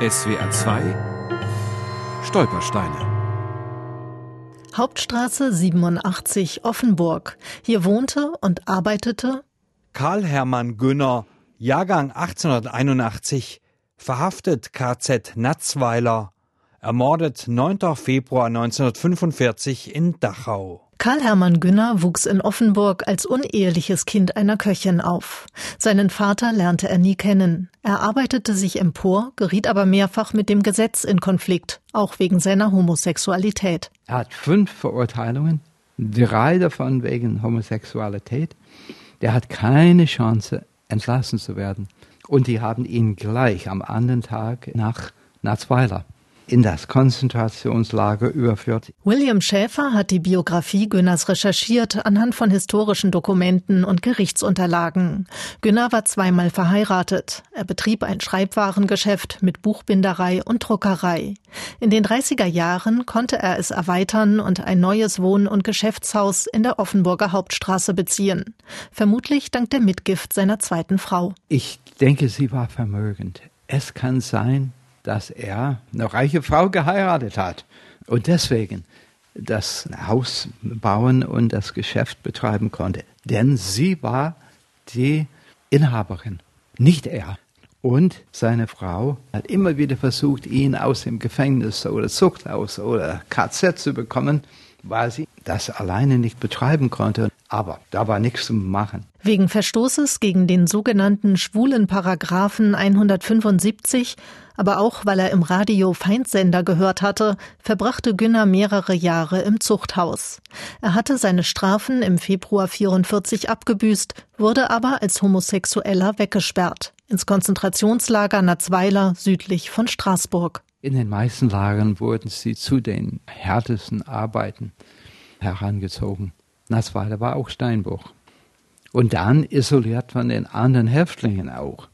SWR 2 Stolpersteine Hauptstraße 87 Offenburg. Hier wohnte und arbeitete Karl Hermann Günner, Jahrgang 1881, verhaftet KZ Natzweiler, ermordet 9. Februar 1945 in Dachau. Karl Hermann Günner wuchs in Offenburg als uneheliches Kind einer Köchin auf. Seinen Vater lernte er nie kennen. Er arbeitete sich empor, geriet aber mehrfach mit dem Gesetz in Konflikt, auch wegen seiner Homosexualität. Er hat fünf Verurteilungen, drei davon wegen Homosexualität. Der hat keine Chance, entlassen zu werden. Und die haben ihn gleich am anderen Tag nach Natzweiler in das Konzentrationslager überführt. William Schäfer hat die Biografie Günners recherchiert anhand von historischen Dokumenten und Gerichtsunterlagen. Günner war zweimal verheiratet. Er betrieb ein Schreibwarengeschäft mit Buchbinderei und Druckerei. In den 30er Jahren konnte er es erweitern und ein neues Wohn- und Geschäftshaus in der Offenburger Hauptstraße beziehen. Vermutlich dank der Mitgift seiner zweiten Frau. Ich denke, sie war vermögend. Es kann sein, dass er eine reiche Frau geheiratet hat und deswegen das Haus bauen und das Geschäft betreiben konnte. Denn sie war die Inhaberin, nicht er. Und seine Frau hat immer wieder versucht, ihn aus dem Gefängnis oder Zuchthaus oder KZ zu bekommen, weil sie das alleine nicht betreiben konnte. Aber da war nichts zu machen. Wegen Verstoßes gegen den sogenannten schwulen Paragraphen 175 aber auch weil er im Radio Feindsender gehört hatte, verbrachte Günner mehrere Jahre im Zuchthaus. Er hatte seine Strafen im Februar 44 abgebüßt, wurde aber als Homosexueller weggesperrt ins Konzentrationslager Natzweiler südlich von Straßburg. In den meisten Lagern wurden sie zu den härtesten Arbeiten herangezogen. Natzweiler war auch Steinbruch. Und dann isoliert von den anderen Häftlingen auch.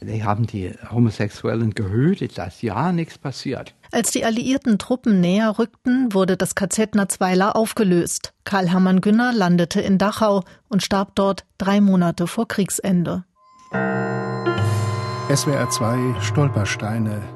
Die haben die Homosexuellen gehütet, dass ja nichts passiert. Als die alliierten Truppen näher rückten, wurde das KZ Natzweiler aufgelöst. Karl Hermann Günner landete in Dachau und starb dort drei Monate vor Kriegsende. SWR 2 Stolpersteine.